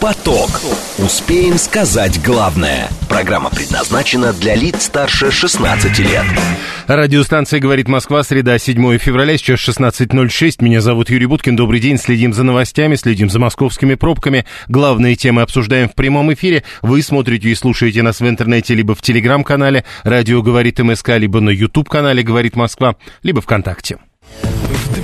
Поток. Успеем сказать главное. Программа предназначена для лиц старше 16 лет. Радиостанция «Говорит Москва», среда, 7 февраля, сейчас 16.06. Меня зовут Юрий Буткин. Добрый день. Следим за новостями, следим за московскими пробками. Главные темы обсуждаем в прямом эфире. Вы смотрите и слушаете нас в интернете либо в телеграм-канале «Радио говорит МСК», либо на YouTube-канале «Говорит Москва», либо ВКонтакте.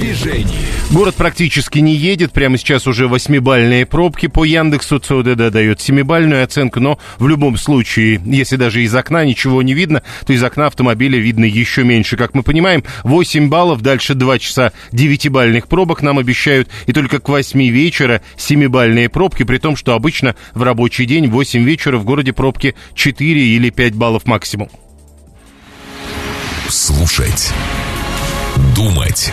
Движении. Город практически не едет. Прямо сейчас уже восьмибальные пробки по Яндексу. ЦОДД дает семибальную оценку, но в любом случае, если даже из окна ничего не видно, то из окна автомобиля видно еще меньше. Как мы понимаем, 8 баллов, дальше 2 часа девятибальных пробок нам обещают, и только к 8 вечера семибальные пробки, при том, что обычно в рабочий день в 8 вечера в городе пробки 4 или 5 баллов максимум. Слушать. Думать.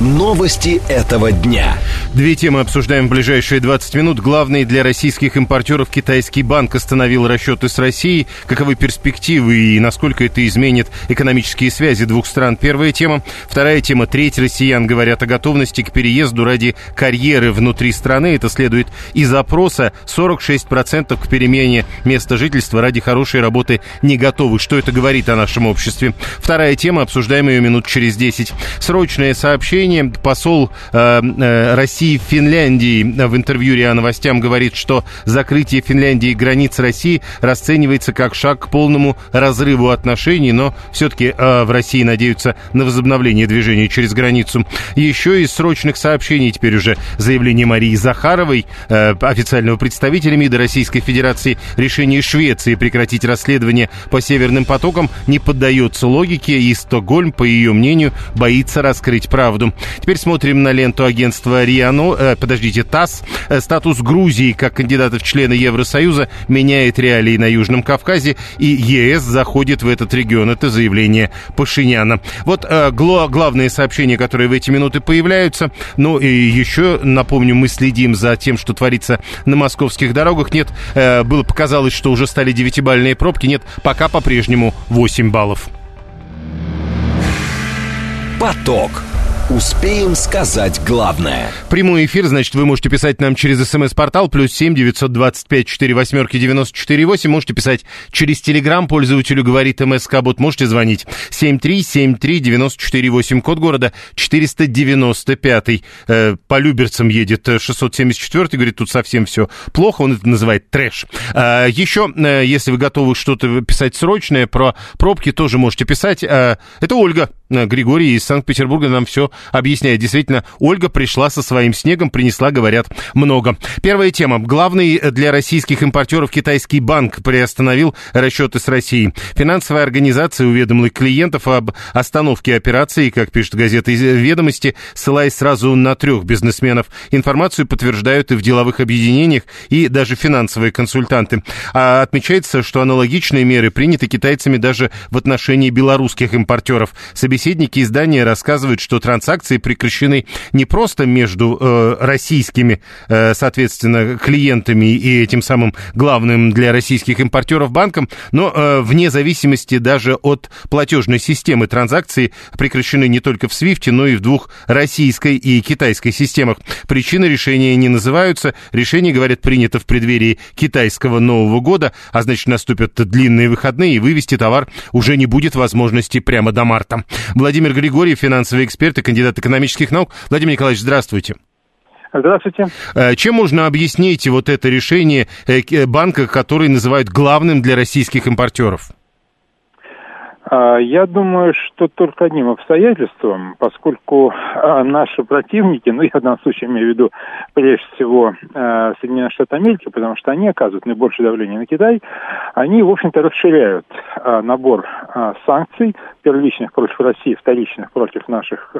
Новости этого дня. Две темы обсуждаем в ближайшие 20 минут. Главный для российских импортеров китайский банк остановил расчеты с Россией. Каковы перспективы и насколько это изменит экономические связи двух стран? Первая тема. Вторая тема. Треть россиян говорят о готовности к переезду ради карьеры внутри страны. Это следует из опроса. 46% к перемене места жительства ради хорошей работы не готовы. Что это говорит о нашем обществе? Вторая тема. Обсуждаем ее минут через 10. Срочное сообщение. Посол э, э, России в Финляндии в интервью РИА Новостям говорит, что закрытие Финляндии границ России расценивается как шаг к полному разрыву отношений, но все-таки э, в России надеются на возобновление движения через границу. Еще из срочных сообщений теперь уже заявление Марии Захаровой, э, официального представителя МИДа Российской Федерации, решение Швеции прекратить расследование по северным потокам не поддается логике, и Стокгольм, по ее мнению, боится раскрыть правду. Теперь смотрим на ленту агентства РИА, э, подождите, ТАСС. Э, статус Грузии как кандидата в члены Евросоюза меняет реалии на Южном Кавказе, и ЕС заходит в этот регион. Это заявление Пашиняна. Вот э, гло, главные сообщения, которые в эти минуты появляются. Ну и еще, напомню, мы следим за тем, что творится на московских дорогах. Нет, э, было показалось, что уже стали девятибальные пробки. Нет, пока по-прежнему 8 баллов. Поток. Успеем сказать главное. Прямой эфир, значит, вы можете писать нам через смс-портал плюс семь девятьсот двадцать пять четыре восьмерки девяносто четыре восемь. Можете писать через телеграм, пользователю говорит МСК Бот. Можете звонить семь три семь три девяносто четыре восемь. Код города четыреста девяносто пятый. Э, по Люберцам едет шестьсот семьдесят четвертый. Говорит, тут совсем все плохо. Он это называет трэш. А, еще, э, если вы готовы что-то писать срочное про пробки, тоже можете писать. Это Ольга э, Григорий из Санкт-Петербурга нам все объясняет. Действительно, Ольга пришла со своим снегом, принесла, говорят, много. Первая тема. Главный для российских импортеров китайский банк приостановил расчеты с Россией. Финансовая организация уведомила клиентов об остановке операции, как пишет газета «Ведомости», ссылаясь сразу на трех бизнесменов. Информацию подтверждают и в деловых объединениях, и даже финансовые консультанты. А отмечается, что аналогичные меры приняты китайцами даже в отношении белорусских импортеров. Собеседники издания рассказывают, что транзакции прекращены не просто между э, российскими, э, соответственно, клиентами и этим самым главным для российских импортеров банком, но э, вне зависимости даже от платежной системы транзакции прекращены не только в SWIFT, но и в двух российской и китайской системах. Причины решения не называются. Решение, говорят, принято в преддверии китайского Нового года, а значит наступят длинные выходные, и вывести товар уже не будет возможности прямо до марта. Владимир Григорьев, финансовый эксперт и кандидат экономических наук. Владимир Николаевич, здравствуйте. Здравствуйте. Э, Чем можно объяснить вот это решение э, к- банка, который называют главным для российских импортеров? А, Я думаю, что только одним обстоятельством, поскольку а, наши противники, ну, я в данном случае имею в виду прежде всего а, Соединенные Штаты Америки, потому что они оказывают наибольшее давление на Китай, они, в общем-то, расширяют набор санкций, первичных против России, вторичных против наших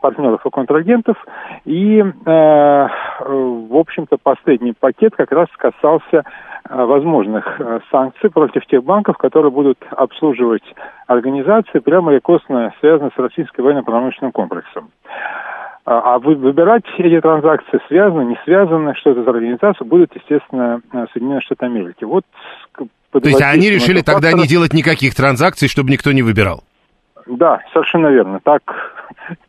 партнеров и контрагентов. И, в общем-то, последний пакет как раз касался возможных а, санкций против тех банков, которые будут обслуживать организации, прямо или косвенно связанные с российским военно-промышленным комплексом. А, а вы, выбирать эти транзакции связаны, не связаны, что это за организация, будут, естественно, Соединенные Штаты Америки. Вот То есть они решили тогда фактора... не делать никаких транзакций, чтобы никто не выбирал? Да, совершенно верно. Так,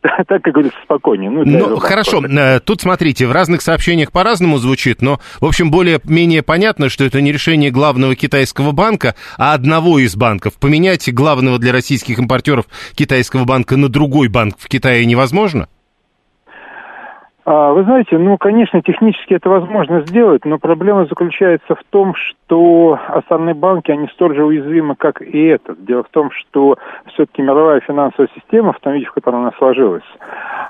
так как говорится, спокойнее. Ну, ну хорошо, просто. Э, тут смотрите, в разных сообщениях по-разному звучит, но, в общем, более-менее понятно, что это не решение главного китайского банка, а одного из банков. Поменять главного для российских импортеров китайского банка на другой банк в Китае невозможно? А, вы знаете, ну, конечно, технически это возможно сделать, но проблема заключается в том, что остальные банки, они столь же уязвимы, как и этот. Дело в том, что все-таки мировая финансовая система, в том виде, в котором она сложилась,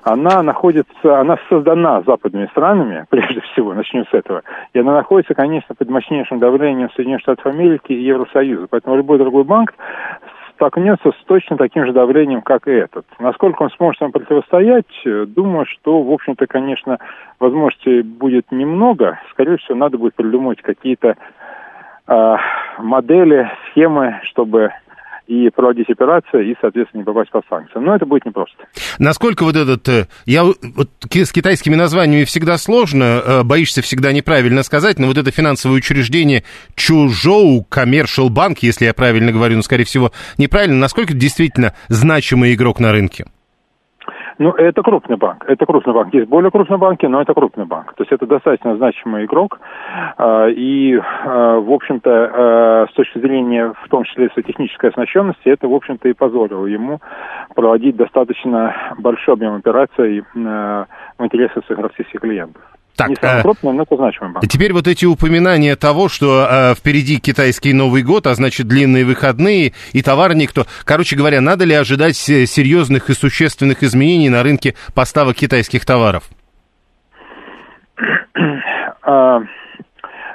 она находится, она создана западными странами, прежде всего, начнем с этого, и она находится, конечно, под мощнейшим давлением Соединенных Штатов Америки и Евросоюза. Поэтому любой другой банк столкнется с точно таким же давлением, как и этот. Насколько он сможет ему противостоять, э, думаю, что, в общем-то, конечно, возможностей будет немного. Скорее всего, надо будет придумать какие-то э, модели, схемы, чтобы и проводить операции, и, соответственно, не попасть под санкции. Но это будет непросто. Насколько вот этот... Э, я вот с китайскими названиями всегда сложно, э, боишься всегда неправильно сказать, но вот это финансовое учреждение Чужоу Commercial Bank, если я правильно говорю, но, скорее всего, неправильно, насколько действительно значимый игрок на рынке? Ну, это крупный банк. Это крупный банк. Есть более крупные банки, но это крупный банк. То есть это достаточно значимый игрок. А, и, а, в общем-то, а, с точки зрения, в том числе, своей технической оснащенности, это, в общем-то, и позволило ему проводить достаточно большой объем операций в интересах своих российских клиентов. Так, не самый крупный, но это значимый банк. Теперь вот эти упоминания того, что э, впереди китайский Новый год, а значит длинные выходные и товары никто. Короче говоря, надо ли ожидать серьезных и существенных изменений на рынке поставок китайских товаров? А,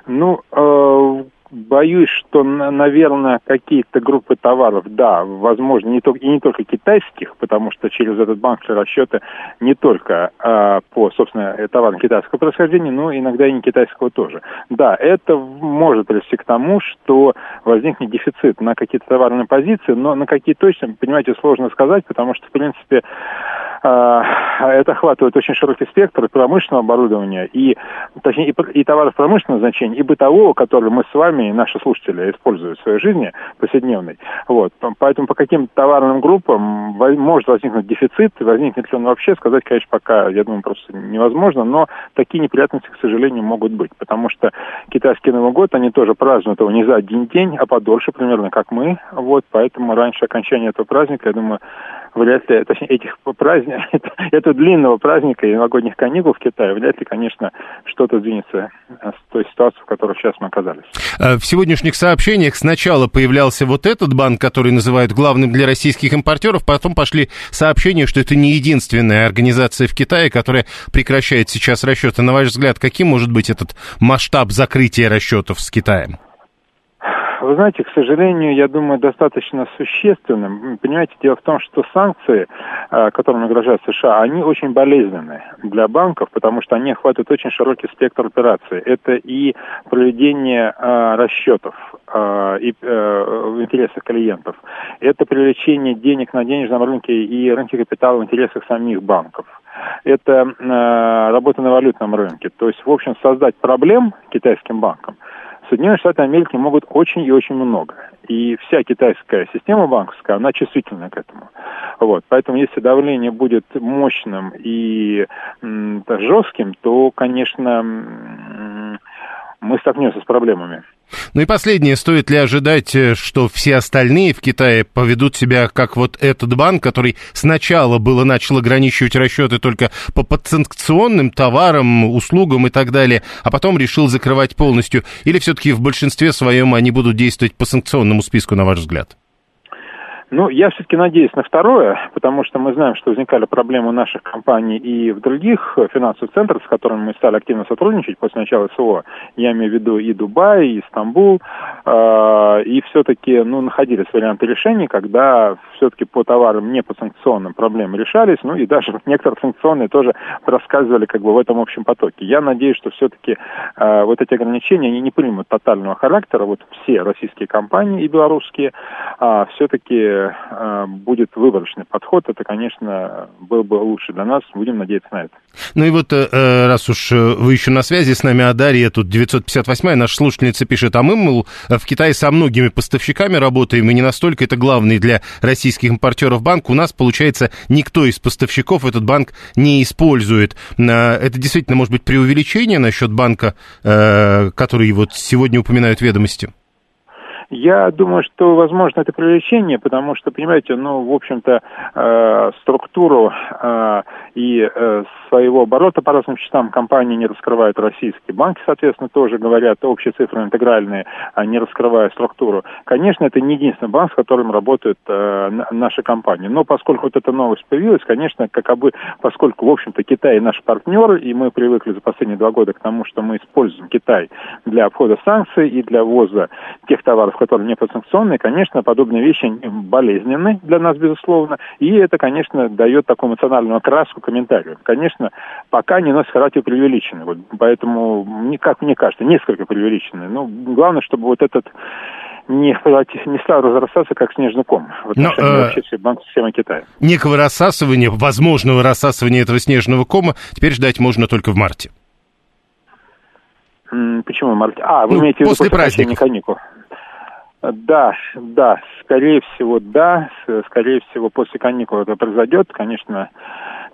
ну, э, боюсь, что, наверное, какие-то группы товаров, да, возможно, не только, и не только китайских, потому что через этот банк шли расчеты не только а, по, собственно, товарам китайского происхождения, но иногда и не китайского тоже. Да, это может привести к тому, что возникнет дефицит на какие-то товарные позиции, но на какие точно, понимаете, сложно сказать, потому что, в принципе, это охватывает очень широкий спектр промышленного оборудования, и, точнее, и, товаров промышленного значения, и бытового, который мы с вами наши слушатели используют в своей жизни повседневной. Вот. Поэтому по каким товарным группам может возникнуть дефицит, возникнет ли он вообще, сказать, конечно, пока, я думаю, просто невозможно, но такие неприятности, к сожалению, могут быть, потому что китайский Новый год, они тоже празднуют его не за один день, а подольше примерно, как мы, вот, поэтому раньше окончания этого праздника, я думаю, вряд ли, точнее, этих праздников, этого длинного праздника и новогодних каникул в Китае, вряд ли, конечно, что-то сдвинется с той ситуации, в которой сейчас мы оказались. Э, в сегодняшних сообщениях сначала появлялся вот этот банк, который называют главным для российских импортеров, потом пошли сообщения, что это не единственная организация в Китае, которая прекращает сейчас расчеты. На ваш взгляд, каким может быть этот масштаб закрытия расчетов с Китаем? Вы знаете, к сожалению, я думаю, достаточно существенным. Понимаете, дело в том, что санкции, э, которыми угрожают США, они очень болезненны для банков, потому что они охватывают очень широкий спектр операций. Это и проведение э, расчетов э, и, в интересах клиентов, это привлечение денег на денежном рынке и рынке капитала в интересах самих банков это работа на валютном рынке. То есть, в общем, создать проблем китайским банкам Соединенные Штаты Америки могут очень и очень много. И вся китайская система банковская, она чувствительна к этому. Вот. Поэтому если давление будет мощным и жестким, то, конечно, мы столкнемся с проблемами. Ну и последнее, стоит ли ожидать, э, что все остальные в Китае поведут себя как вот этот банк, который сначала было начал ограничивать расчеты только по подсанкционным товарам, услугам и так далее, а потом решил закрывать полностью? Или все-таки в большинстве своем они будут действовать по санкционному списку, на ваш взгляд? Ну, я все-таки надеюсь на второе, потому что мы знаем, что возникали проблемы у наших компаний и в других финансовых центрах, с которыми мы стали активно сотрудничать после начала СО. Я имею в виду и Дубай, и Стамбул. Э, и все-таки ну, находились варианты решений, когда все-таки по товарам не по санкционным проблемы решались, ну и даже некоторые санкционные тоже рассказывали как бы в этом общем потоке. Я надеюсь, что все-таки э, вот эти ограничения, они не примут тотального характера, вот все российские компании и белорусские, а все-таки э, будет выборочный подход, это, конечно, было бы лучше для нас. Будем надеяться на это. Ну и вот, э, э раз уж вы еще на связи с нами, а Дарья тут 958-я, наша слушательница пишет, а мы, мол, в Китае со многими поставщиками работаем, и не настолько это главный для российских импортеров банк. У нас, получается, никто из поставщиков этот банк не использует. Это действительно может быть преувеличение насчет банка, который вот сегодня упоминают ведомости? Я думаю, что, возможно, это привлечение, потому что, понимаете, ну, в общем-то, э, структуру э, и э, своего оборота по разным счетам компании не раскрывают российские банки, соответственно, тоже говорят общие цифры интегральные, а не раскрывая структуру. Конечно, это не единственный банк, с которым работает э, наша компания. Но поскольку вот эта новость появилась, конечно, как бы, поскольку, в общем-то, Китай наш партнер, и мы привыкли за последние два года к тому, что мы используем Китай для обхода санкций и для ввоза тех товаров, которые не подсанкционные, конечно, подобные вещи болезненны для нас, безусловно, и это, конечно, дает такую эмоциональную окраску комментарию. Конечно, пока не носит характер преувеличенный, вот, поэтому, как мне кажется, несколько преувеличенный. Но главное, чтобы вот этот не, не стал разрастаться, как снежный ком в отношении Но, э, вообще всей банковской системы Китая. Некого рассасывания, возможного рассасывания этого снежного кома теперь ждать можно только в марте. Почему в марте? А, вы ну, имеете в виду после, после праздников. каникул. Да, да, скорее всего, да, скорее всего, после каникул это произойдет. Конечно,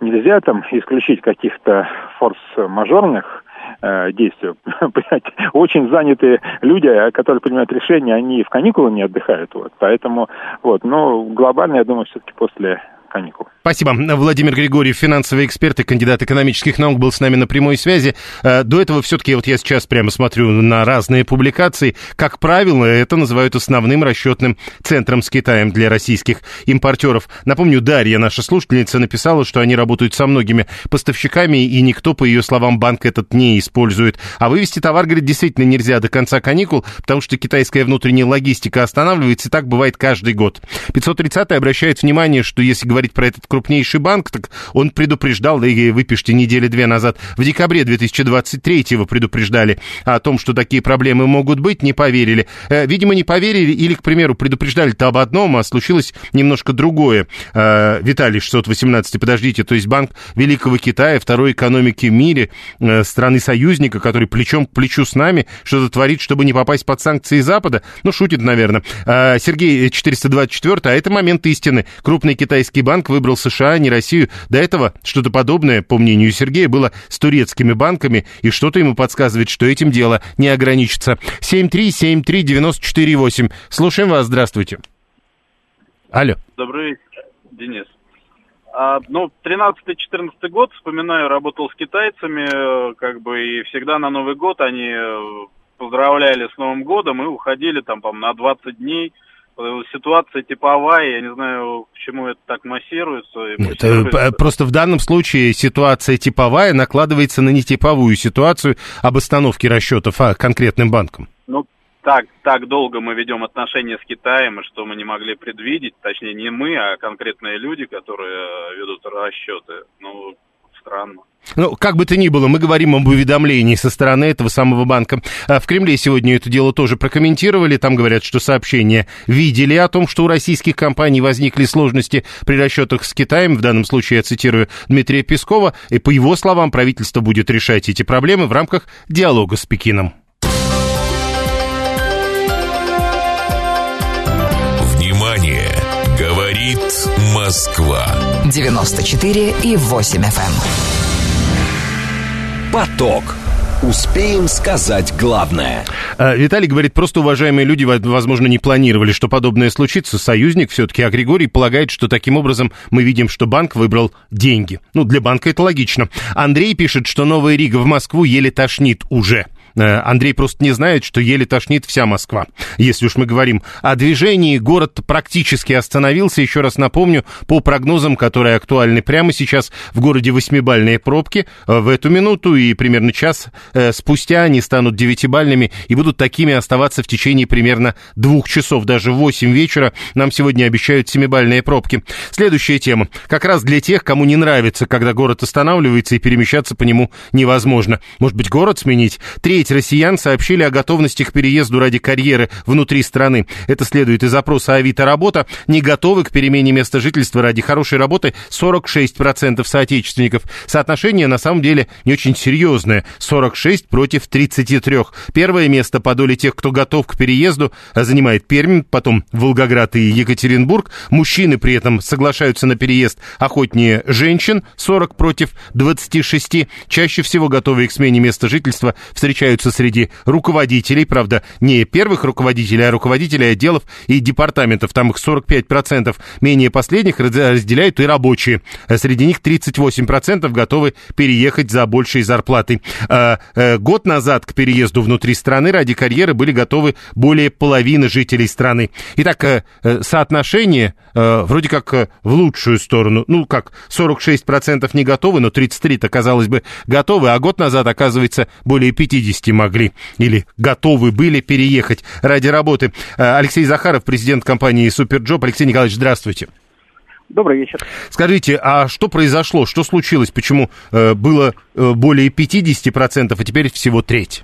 нельзя там исключить каких-то форс-мажорных э. Очень занятые люди, которые принимают решения, они в каникулы не отдыхают. Вот. Поэтому, вот, но глобально, я думаю, все-таки после каникул. Спасибо. Владимир Григорьев, финансовый эксперт и кандидат экономических наук, был с нами на прямой связи. Э, до этого все-таки, вот я сейчас прямо смотрю на разные публикации, как правило, это называют основным расчетным центром с Китаем для российских импортеров. Напомню, Дарья, наша слушательница, написала, что они работают со многими поставщиками, и никто, по ее словам, банк этот не использует. А вывести товар, говорит, действительно нельзя до конца каникул, потому что китайская внутренняя логистика останавливается, и так бывает каждый год. 530 обращает внимание, что если говорить про этот крупнейший банк, так он предупреждал, да и выпишите недели две назад, в декабре 2023-го предупреждали о том, что такие проблемы могут быть, не поверили. Э, видимо, не поверили или, к примеру, предупреждали-то об одном, а случилось немножко другое. Э, Виталий 618, подождите, то есть Банк Великого Китая, второй экономики в мире, э, страны-союзника, который плечом к плечу с нами что-то творит, чтобы не попасть под санкции Запада? Ну, шутит, наверное. Сергей 424, а это момент истины. Крупный китайский банк выбрал США, а не Россию. До этого что-то подобное, по мнению Сергея, было с турецкими банками, и что-то ему подсказывает, что этим дело не ограничится. 7373948. Слушаем вас, здравствуйте. Алло. Добрый Денис. А, ну, 13-14 год, вспоминаю, работал с китайцами, э, как бы, и всегда на Новый год они э, поздравляли с Новым годом и уходили там, по на 20 дней ситуация типовая, я не знаю, почему это так массируется. Это просто в данном случае ситуация типовая накладывается на нетиповую ситуацию об остановке расчетов а, конкретным банкам. Ну, так, так долго мы ведем отношения с Китаем, что мы не могли предвидеть, точнее не мы, а конкретные люди, которые ведут расчеты. Ну, странно. Ну, как бы то ни было, мы говорим об уведомлении со стороны этого самого банка. А в Кремле сегодня это дело тоже прокомментировали. Там говорят, что сообщения видели о том, что у российских компаний возникли сложности при расчетах с Китаем. В данном случае я цитирую Дмитрия Пескова. И по его словам, правительство будет решать эти проблемы в рамках диалога с Пекином. Говорит Москва. 94 и 8 FM. Поток. Успеем сказать главное. А, Виталий говорит, просто уважаемые люди, возможно, не планировали, что подобное случится. Союзник все-таки, а Григорий полагает, что таким образом мы видим, что банк выбрал деньги. Ну, для банка это логично. Андрей пишет, что Новая Рига в Москву еле тошнит уже. Э, Андрей просто не знает, что еле тошнит вся Москва. Если уж мы говорим о движении, город практически остановился. Еще раз напомню, по прогнозам, которые актуальны прямо сейчас, в городе восьмибальные пробки э, в эту минуту и примерно час э, спустя они станут девятибальными и будут такими оставаться в течение примерно двух часов. Даже в 8 вечера нам сегодня обещают семибальные пробки. Следующая тема. Как раз для тех, кому не нравится, когда город останавливается и перемещаться по нему невозможно. Может быть, город сменить? Третья треть россиян сообщили о готовности к переезду ради карьеры внутри страны. Это следует из опроса Авито Работа. Не готовы к перемене места жительства ради хорошей работы 46% соотечественников. Соотношение на самом деле не очень серьезное. 46 против 33. Первое место по доле тех, кто готов к переезду, занимает Пермь, потом Волгоград и Екатеринбург. Мужчины при этом соглашаются на переезд охотнее женщин, 40 против 26. Чаще всего готовые к смене места жительства встречаются среди руководителей, правда, не первых руководителей, а руководителей отделов и департаментов, там их 45%. Менее последних разделяют и рабочие. Среди них 38% готовы переехать за большей зарплатой. А, э, год назад к переезду внутри страны ради карьеры были готовы более половины жителей страны. Итак, э, э, соотношение вроде как в лучшую сторону. Ну, как, 46% не готовы, но 33-то, казалось бы, готовы, а год назад, оказывается, более 50 могли или готовы были переехать ради работы. Алексей Захаров, президент компании «Superjob». Алексей Николаевич, здравствуйте. Добрый вечер. Скажите, а что произошло, что случилось, почему э, было э, более 50%, а теперь всего треть?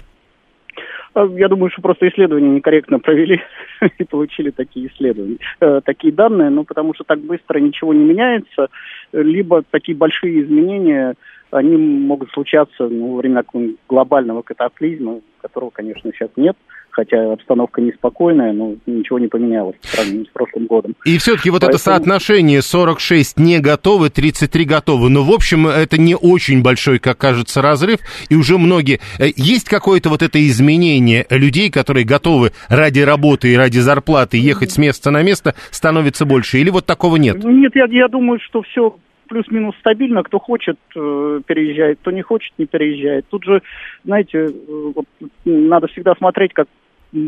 Я думаю, что просто исследования некорректно провели и получили такие исследования, э, такие данные, ну, потому что так быстро ничего не меняется, либо такие большие изменения, они могут случаться ну, во время глобального катаклизма, которого, конечно, сейчас нет хотя обстановка неспокойная, но ничего не поменялось в сравнении с прошлым годом. И все-таки вот Поэтому... это соотношение 46 не готовы, 33 готовы. Но, в общем, это не очень большой, как кажется, разрыв. И уже многие... Э, есть какое-то вот это изменение людей, которые готовы ради работы и ради зарплаты ехать с места на место, становится больше? Или вот такого нет? Нет, я, я думаю, что все плюс-минус стабильно. Кто хочет, э, переезжает, кто не хочет, не переезжает. Тут же, знаете, э, вот, надо всегда смотреть, как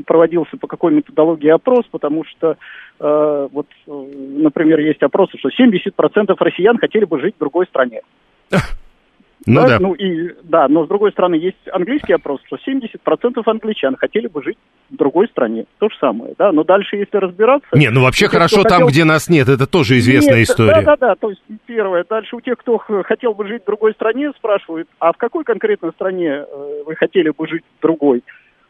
проводился по какой методологии опрос, потому что, э, вот, э, например, есть опросы, что 70% россиян хотели бы жить в другой стране. Ну да, да. Ну и да, но с другой стороны есть английский опрос, что 70% англичан хотели бы жить в другой стране. То же самое, да. Но дальше, если разбираться. Не, ну вообще тех, хорошо там, хотел... где нас нет, это тоже известная нет, история. Да, да, да. То есть первое. Дальше у тех, кто хотел бы жить в другой стране, спрашивают, а в какой конкретной стране э, вы хотели бы жить в другой?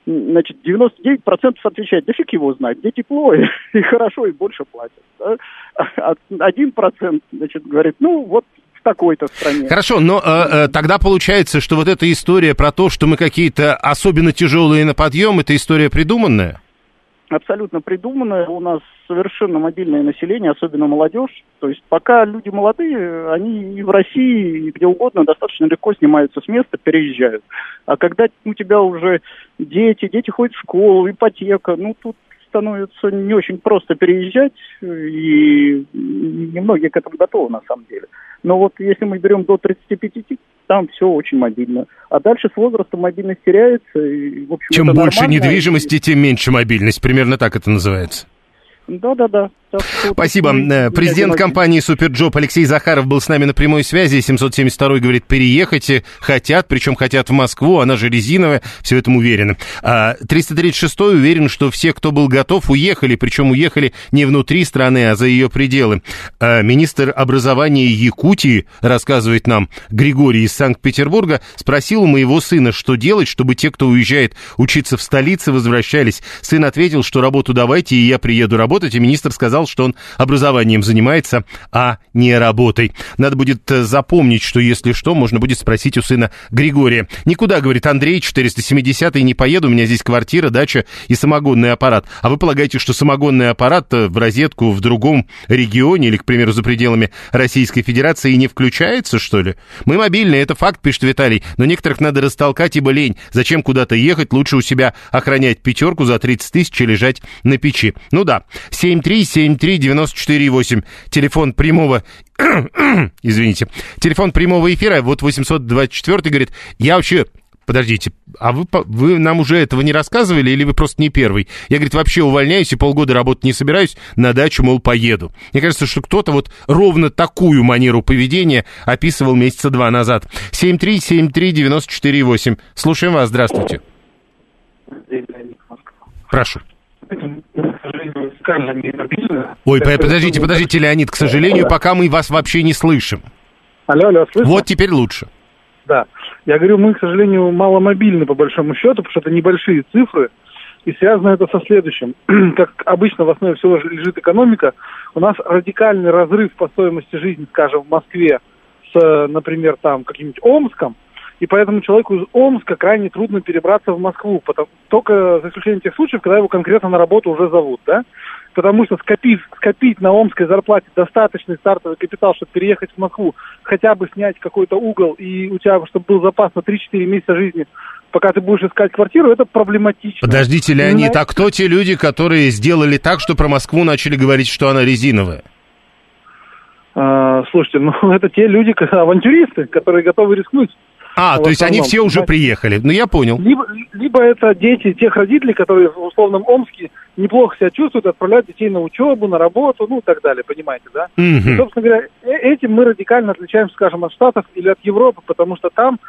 значит, 99% отвечает, да фиг его знать, где тепло и, и хорошо, и больше платят. Да? А 1% значит, говорит, ну вот в такой-то стране. Хорошо, но э, э, тогда получается, что вот эта история про то, что мы какие-то особенно тяжелые на подъем, это история придуманная? абсолютно придуманное. У нас совершенно мобильное население, особенно молодежь. То есть пока люди молодые, они и в России, и где угодно достаточно легко снимаются с места, переезжают. А когда у тебя уже дети, дети ходят в школу, ипотека, ну тут становится не очень просто переезжать, и немногие к этому готовы на самом деле. Но вот если мы берем до 35, там все очень мобильно. А дальше с возрастом мобильность теряется. И, в общем, Чем больше недвижимости, тем меньше мобильность. Примерно так это называется. Да-да-да. Спасибо. Э, президент компании Superjob Алексей Захаров был с нами на прямой связи. 772 говорит, переехать хотят, причем хотят в Москву, она же резиновая, все этом уверены. А 336 уверен, что все, кто был готов, уехали, причем уехали не внутри страны, а за ее пределы. А министр образования Якутии, рассказывает нам Григорий из Санкт-Петербурга, спросил у моего сына, что делать, чтобы те, кто уезжает учиться в столице, возвращались. Сын ответил, что работу давайте, и я приеду работать, и министр сказал, сказал, что он образованием занимается, а не работой. Надо будет э, запомнить, что если что, можно будет спросить у сына Григория. Никуда, говорит Андрей, 470-й, не поеду, у меня здесь квартира, дача и самогонный аппарат. А вы полагаете, что самогонный аппарат э, в розетку в другом регионе или, к примеру, за пределами Российской Федерации не включается, что ли? Мы мобильные, это факт, пишет Виталий, но некоторых надо растолкать, ибо лень. Зачем куда-то ехать, лучше у себя охранять пятерку за 30 тысяч и лежать на печи. Ну да, 737 7373948. Телефон прямого... Извините. Телефон прямого эфира, вот 824 говорит, я вообще подождите, а вы, вы нам уже этого не рассказывали или вы просто не первый? Я, говорит, вообще увольняюсь и полгода работать не собираюсь, на дачу, мол, поеду. Мне кажется, что кто-то вот ровно такую манеру поведения описывал месяца два назад. 7373948. Слушаем вас, здравствуйте. Прошу. Ой, подождите, подождите, Леонид, к сожалению, пока мы вас вообще не слышим. Алло, алло, слышно? Вот теперь лучше. да. Я говорю, мы, к сожалению, маломобильны по большому счету, потому что это небольшие цифры, и связано это со следующим. как обычно в основе всего лежит экономика, у нас радикальный разрыв по стоимости жизни, скажем, в Москве с, например, там каким-нибудь Омском, и поэтому человеку из Омска крайне трудно перебраться в Москву, потому, только за исключением тех случаев, когда его конкретно на работу уже зовут, да? Потому что скопить, скопить на омской зарплате достаточный стартовый капитал, чтобы переехать в Москву, хотя бы снять какой-то угол, и у тебя, чтобы был запас на 3-4 месяца жизни, пока ты будешь искать квартиру, это проблематично. Подождите, Леонид, а кто те люди, которые сделали так, что про Москву начали говорить, что она резиновая? А, слушайте, ну это те люди, авантюристы, которые готовы рискнуть. А, то есть они все уже приехали. Ну, я понял. Либо, либо это дети тех родителей, которые в условном Омске неплохо себя чувствуют, отправляют детей на учебу, на работу, ну и так далее, понимаете, да? Мгм. И, собственно говоря, э- этим мы радикально отличаемся, скажем, от Штатов или от Европы, потому что там,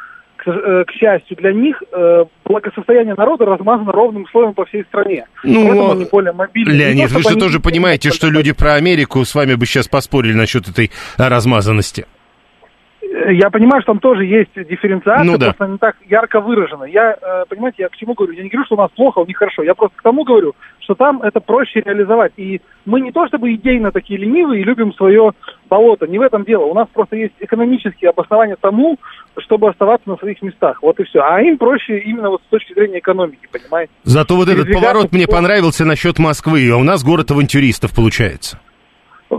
к, э, счастью для них, э, благосостояние народа размазано ровным слоем по всей стране. Ну, Поэтому они более мобильны. Не Леонид, то, вы же они тоже понимаете, что люди про Америку с вами бы сейчас поспорили насчет этой а, размазанности. Я понимаю, что там тоже есть дифференциация, Ну да. просто не так ярко выражена. Я, э, понимаете, я к чему говорю? Я не говорю, что у нас плохо, у них хорошо. Я просто к тому говорю, что там это проще реализовать. И мы не то чтобы идейно такие ленивые и любим свое болото. Не в этом дело. У нас просто есть экономические обоснования тому, чтобы оставаться на своих местах. Вот и все. А им проще именно вот с точки зрения экономики, понимаете? Зато вот этот поворот мне по- понравился насчет Москвы, а у нас город авантюристов получается.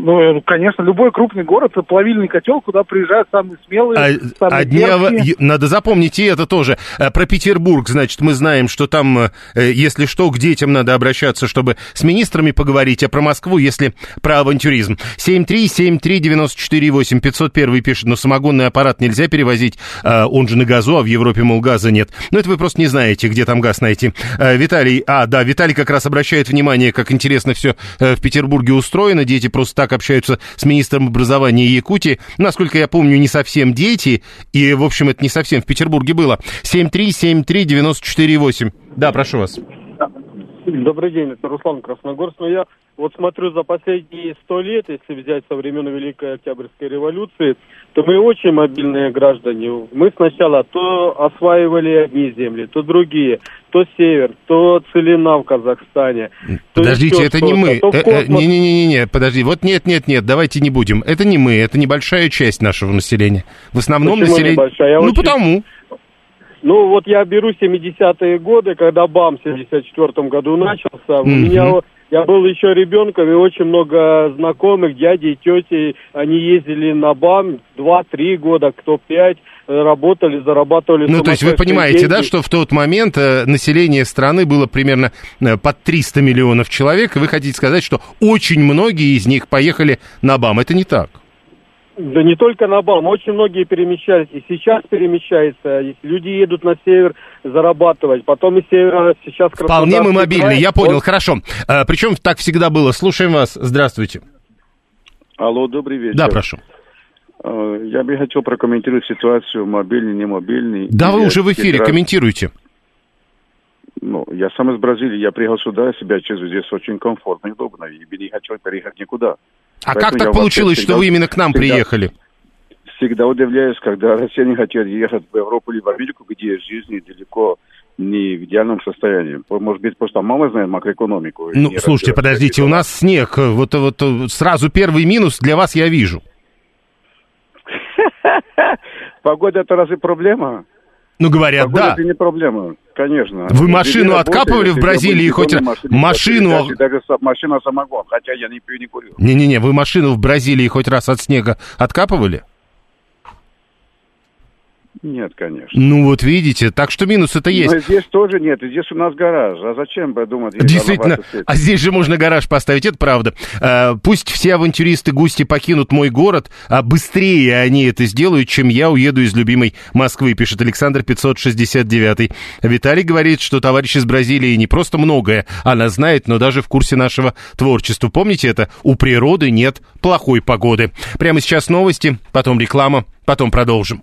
Ну, э, конечно, любой крупный город – это плавильный котел, куда приезжают самые смелые, А, самые одни дерзкие. надо запомнить и это тоже. А, Про Петербург, значит, мы знаем, что там, э, если что, к детям надо обращаться, чтобы с министрами поговорить, а про Москву, если про авантюризм. 7373948, 501 пишет, но самогонный аппарат нельзя перевозить, он же на газу, а в Европе, мол, газа нет. Ну, это вы просто не знаете, где там газ найти. Виталий, а, да, Виталий как раз обращает внимание, как интересно все в Петербурге устроено, дети просто так общаются с министром образования Якутии. Насколько я помню, не совсем дети, и, в общем, это не совсем в Петербурге было. 7373948. Да, прошу вас. Добрый день, это Руслан Красногорск. Но я вот смотрю за последние сто лет, если взять со времен Великой Октябрьской революции, то мы очень мобильные граждане. Мы сначала то осваивали одни земли, то другие, то север, то целина в Казахстане. Подождите, это не мы. в Э, э. Не-не-не, подожди. Вот нет, нет, нет, давайте не будем. Это не мы, это небольшая часть нашего населения. В основном Почему население... небольшая? Ну, очень- потому. Ну, вот я беру 70-е годы, когда БАМ в 74 году начался. У Мгм. меня, я был еще ребенком, и очень много знакомых, дядей, тети, они ездили на БАМ 2-3 года, кто 5, э, работали, зарабатывали Ну, то есть вы понимаете, да, деньги. что в тот момент э, население страны было примерно э, под 300 миллионов человек, и вы хотите сказать, что очень многие из них поехали на БАМ. Это не так. Да не только на БАМ, очень многие перемещались, и сейчас перемещаются. Люди едут на север зарабатывать, потом из севера сейчас Вполне мы мобильны, я понял, он- хорошо. А, причем так всегда было. Слушаем вас. Здравствуйте. Алло, добрый вечер. Да, прошу. Э, Я бы хотел прокомментировать ситуацию мобильный, не мобильный. Да, вы уже в эфире, федераль- комментируйте. Ну, я сам из Бразилии, я приехал сюда, себя чувствую здесь очень комфортно и удобно, и не хочу переехать никуда. А Поэтому как так получилось, всегда- что вы именно к нам всегда- приехали? Всегда удивляюсь, когда россияне хотят ехать в Европу или в Америку, где жизнь далеко не в идеальном состоянии. Может быть, просто мама знает макроэкономику. Ну, слушайте, подождите, у нас снег. Вот, вот э, сразу первый минус для вас я вижу. Погода это разве проблема? Ну, говорят, Погода да. это не проблема, конечно. Вы машину работают, откапывали в если Бразилии хоть машину, Машину- даже, машина самогон, хотя я не пью, не курю. Не-не-не, вы машину в Бразилии хоть раз от снега откапывали? Нет, конечно. Ну, вот видите, так что минус это есть. Но здесь тоже нет, здесь у нас гараж. А зачем бы думать? Действительно, а здесь же можно гараж поставить, это правда. А, пусть все авантюристы гости покинут мой город, а быстрее они это сделают, чем я уеду из любимой Москвы, пишет Александр 569. Виталий говорит, что товарищ из Бразилии не просто многое она знает, но даже в курсе нашего творчества. Помните это? У природы нет плохой погоды. Прямо сейчас новости, потом реклама, потом продолжим.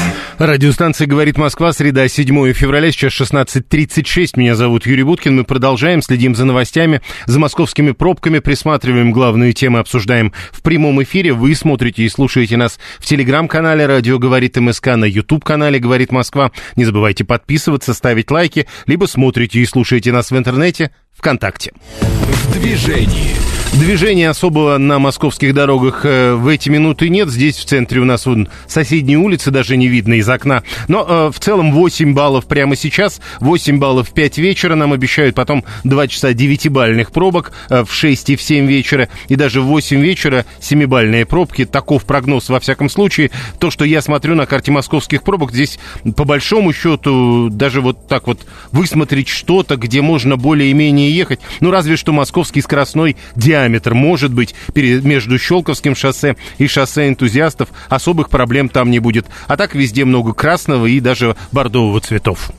Радиостанция «Говорит Москва», среда, 7 февраля, сейчас 16.36. Меня зовут Юрий Буткин. Мы продолжаем, следим за новостями, за московскими пробками, присматриваем главные темы, обсуждаем в прямом эфире. Вы смотрите и слушаете нас в телеграм-канале «Радио говорит МСК», на YouTube-канале «Говорит Москва». Не забывайте подписываться, ставить лайки, либо смотрите и слушаете нас в интернете ВКонтакте. В движении. Движения особого на московских дорогах э, в эти минуты нет. Здесь в центре у нас вон, соседние улицы даже не видно из окна. Но э, в целом 8 баллов прямо сейчас, 8 баллов в 5 вечера. Нам обещают потом 2 часа 9-бальных пробок э, в 6 и в 7 вечера. И даже в 8 вечера 7-бальные пробки. Таков прогноз во всяком случае. То, что я смотрю на карте московских пробок, здесь по большому счету даже вот так вот высмотреть что-то, где можно более-менее ехать. Ну разве что московский скоростной диаметр. Может быть, между Щелковским шоссе и шоссе энтузиастов особых проблем там не будет. А так везде много красного и даже бордового цветов.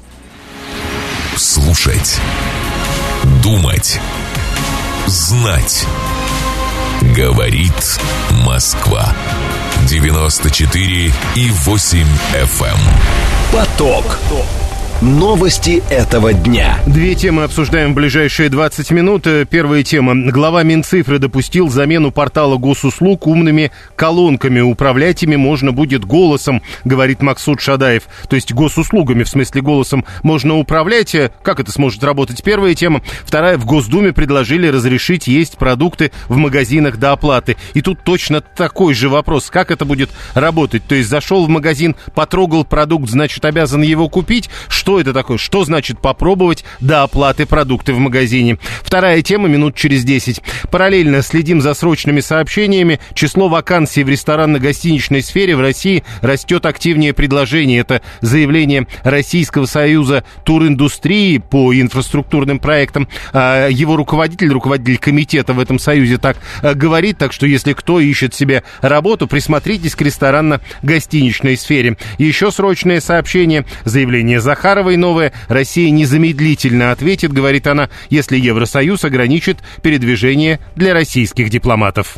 Слушать. Думать. Знать. Говорит Москва. 94 и 8 FM. Эм. Поток. Поток. Новости этого дня. Две темы обсуждаем в ближайшие 20 минут. Первая тема. Глава Минцифры допустил замену портала госуслуг умными колонками. Управлять ими можно будет голосом, говорит Максут Шадаев. То есть госуслугами, в смысле голосом, можно управлять. Как это сможет работать? Первая тема. Вторая. В Госдуме предложили разрешить есть продукты в магазинах до оплаты. И тут точно такой же вопрос. Как это будет работать? То есть зашел в магазин, потрогал продукт, значит обязан его купить. Что что это такое? Что значит попробовать до оплаты продукты в магазине? Вторая тема минут через 10. Параллельно следим за срочными сообщениями. Число вакансий в ресторанно-гостиничной сфере в России растет активнее предложений. Это заявление Российского союза туриндустрии по инфраструктурным проектам. А, его руководитель, руководитель комитета в этом союзе так а, говорит. Так что если кто ищет себе работу, присмотритесь к ресторанно-гостиничной сфере. Еще срочное сообщение. Заявление Захарова Захаровой новое. Россия незамедлительно ответит, говорит она, если Евросоюз ограничит передвижение для российских дипломатов.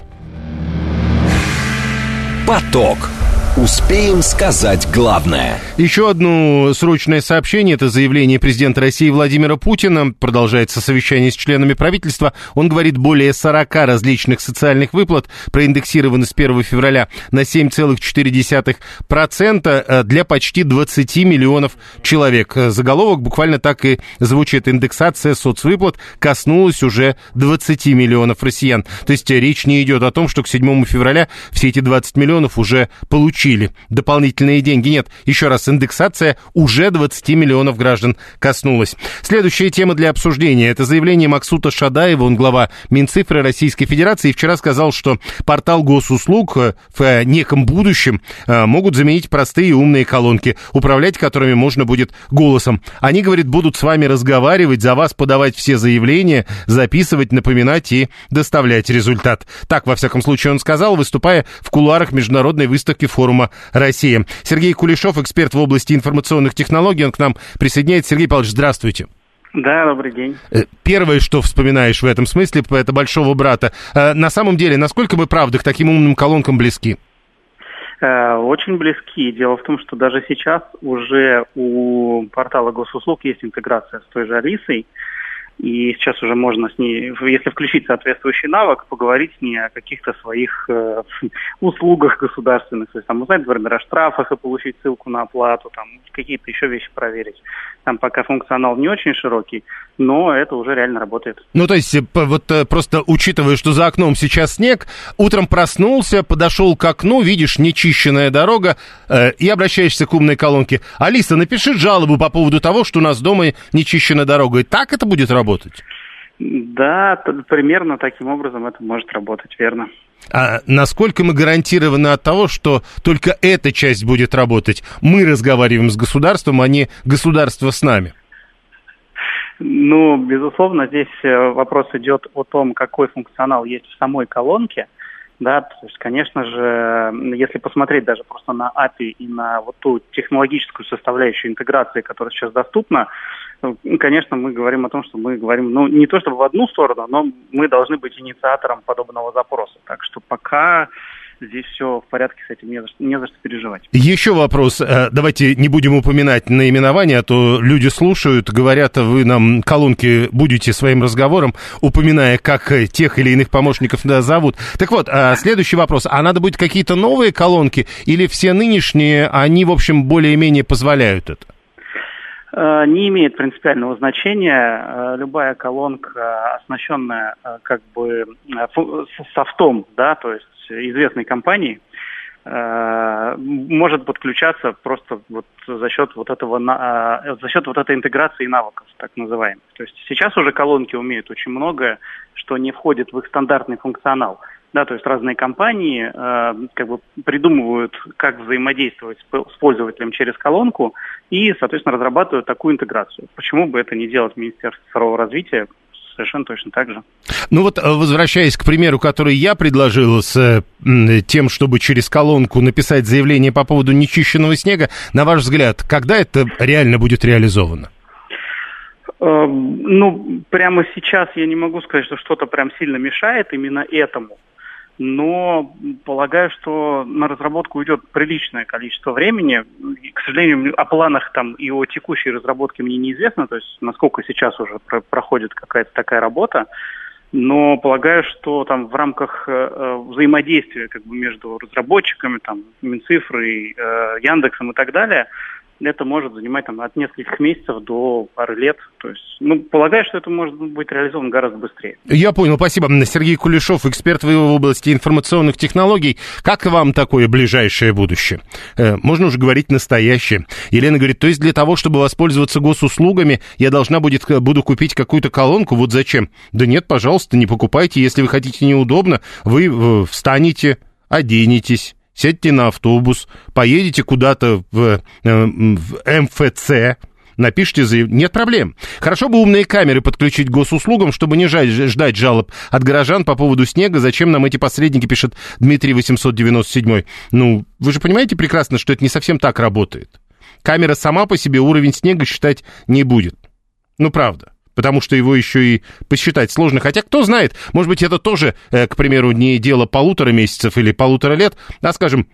Поток. Успеем сказать главное. Еще одно срочное сообщение. Это заявление президента России Владимира Путина. Продолжается совещание с членами правительства. Он говорит, более 40 различных социальных выплат проиндексированы с 1 февраля на 7,4% э, для почти 20 миллионов человек. Заголовок буквально так и звучит. Индексация соцвыплат коснулась уже 20 миллионов россиян. То есть речь не идет о том, что к 7 февраля все эти 20 миллионов уже получили получили дополнительные деньги. Нет, еще раз, индексация уже 20 миллионов граждан коснулась. Следующая тема для обсуждения – это заявление Максута Шадаева, он глава Минцифры Российской Федерации, вчера сказал, что портал госуслуг э, в э, неком будущем э, могут заменить простые умные колонки, управлять которыми можно будет голосом. Они, говорит, будут с вами разговаривать, за вас подавать все заявления, записывать, напоминать и доставлять результат. Так, во всяком случае, он сказал, выступая в кулуарах международной выставки форума форума России. Сергей Кулешов, эксперт в области информационных технологий, он к нам присоединяется. Сергей Павлович, здравствуйте. Да, добрый день. Э, первое, что вспоминаешь в этом смысле, это большого брата. Э, на самом деле, насколько мы, правда, к таким умным колонкам близки? Э, очень близки. Дело в том, что даже сейчас уже у портала госуслуг есть интеграция с той же Алисой. И сейчас уже можно с ней, если включить соответствующий навык, поговорить с ней о каких-то своих э, услугах государственных, то есть там узнать, например, о штрафах и получить ссылку на оплату, там какие-то еще вещи проверить. Там пока функционал не очень широкий, но это уже реально работает. Ну, то есть, вот э, просто учитывая, что за окном сейчас снег, утром проснулся, подошел к окну, видишь нечищенная дорога, э, и обращаешься к умной колонке. Алиса, напиши жалобу по поводу того, что у нас дома нечищенная дорога. И так это будет работать? Работать? Да, примерно таким образом это может работать, верно. А насколько мы гарантированы от того, что только эта часть будет работать? Мы разговариваем с государством, а не государство с нами. Ну, безусловно, здесь э, вопрос идет о том, какой функционал есть в самой колонке. Да, то есть, конечно же, если посмотреть даже просто на API и на вот ту технологическую составляющую интеграции, которая сейчас доступна, ну, конечно, мы говорим о том, что мы говорим, ну, не то чтобы в одну сторону, но мы должны быть инициатором подобного запроса. Так что пока здесь все в порядке с этим, не за, что- не за что переживать. Еще вопрос. Э, Давайте не будем упоминать наименование, а то люди слушают, говорят, а вы нам колонки будете своим разговором, упоминая, как э, тех или иных помощников да, зовут. Так вот, а, следующий вопрос. А надо будет какие-то новые колонки или все нынешние, они, в общем, более-менее позволяют это? Э, Не имеет принципиального значения. Э, Любая колонка, оснащенная э, как бы софтом, да, то есть известной компании, э, может подключаться просто вот за счет вот этого за счет вот этой интеграции навыков, так называемых. То есть сейчас уже колонки умеют очень многое, что не входит в их стандартный функционал. Да, то есть разные компании э, как бы придумывают, как взаимодействовать с пользователем через колонку и, соответственно, разрабатывают такую интеграцию. Почему бы это не делать Министерство цифрового развития совершенно точно так же? Ну вот, э, возвращаясь к примеру, который я предложил с э, тем, чтобы через колонку написать заявление по поводу нечищенного снега, на ваш взгляд, когда это реально будет реализовано? Э, Ну, прямо сейчас я не могу сказать, что что-то прям сильно мешает именно этому. Но полагаю, что на разработку уйдет приличное количество времени. И, к сожалению, о планах там и о текущей разработке мне неизвестно, то есть насколько сейчас уже про- проходит какая-то такая работа. Но полагаю, что там в рамках э, э, взаимодействия как бы между разработчиками, там, Минцифрой, э, Яндексом и так далее, это может занимать там, от нескольких месяцев до пары лет. То есть, ну, полагаю, что это может быть реализовано гораздо быстрее. Я понял, спасибо. Сергей Кулешов, эксперт в области информационных технологий. Как вам такое ближайшее будущее? Э, можно уже говорить настоящее. Елена говорит, то есть для того, чтобы воспользоваться госуслугами, я должна будет, буду купить какую-то колонку? Вот зачем? Да нет, пожалуйста, не покупайте. Если вы хотите неудобно, вы э, встанете, оденетесь, сядьте на автобус, поедете куда-то в, э, в МФЦ, Напишите заявление. Нет проблем. Хорошо бы умные камеры подключить к госуслугам, чтобы не ждать жалоб от горожан по поводу снега. Зачем нам эти посредники, пишет Дмитрий 897. Ну, вы же понимаете прекрасно, что это не совсем так работает. Камера сама по себе уровень снега считать не будет. Ну, правда. Потому что его еще и посчитать сложно. Хотя, кто знает, может быть, это тоже, э, к примеру, не дело полутора месяцев или полутора лет, а, скажем,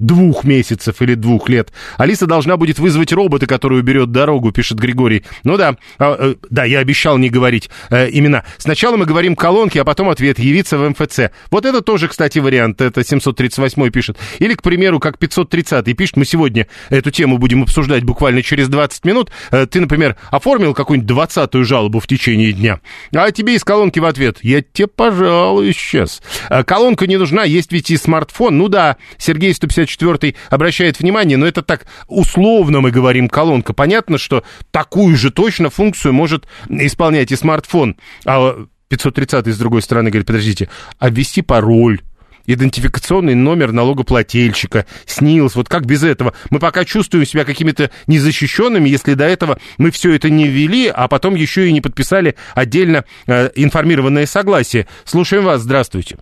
двух месяцев или двух лет. Алиса должна будет вызвать робота, который уберет дорогу, пишет Григорий. Ну да, а, э, да, я обещал не говорить э, имена. Сначала мы говорим колонки, а потом ответ явиться в МФЦ. Вот это тоже, кстати, вариант. Это 738 пишет. Или, к примеру, как 530 пишет, мы сегодня эту тему будем обсуждать буквально через 20 минут. Э, Ты, например, оформил какую-нибудь 20-ю жалобу в течение дня, а тебе из колонки в ответ, я тебе пожалуй сейчас. Э, Колонка не нужна, есть ведь и смартфон. Ну да, Сергей 154 обращает внимание, но это так условно мы говорим колонка. Понятно, что такую же точно функцию может исполнять и смартфон. А 530 с другой стороны говорит, подождите, а ввести пароль, идентификационный номер налогоплательщика, СНИЛС, вот как без этого? Мы пока чувствуем себя какими-то незащищенными, если до этого мы все это не ввели, а потом еще и не подписали отдельно э, информированное согласие. Слушаем вас, здравствуйте.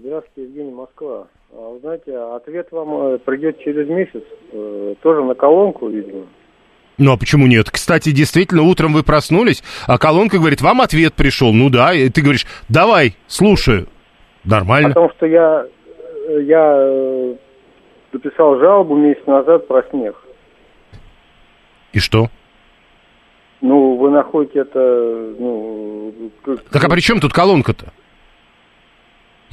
Здравствуйте, Евгений Москва. Вы знаете, ответ вам э, придет через месяц, э, тоже на колонку, видимо. Ну, а почему нет? Кстати, действительно, утром вы проснулись, а колонка говорит, вам ответ пришел. Ну да, и ты говоришь, давай, слушаю. Нормально. Потому что я, э, я написал жалобу месяц назад про снег. И что? Ну, вы находите это, ну... как- Так а при чем тут колонка-то?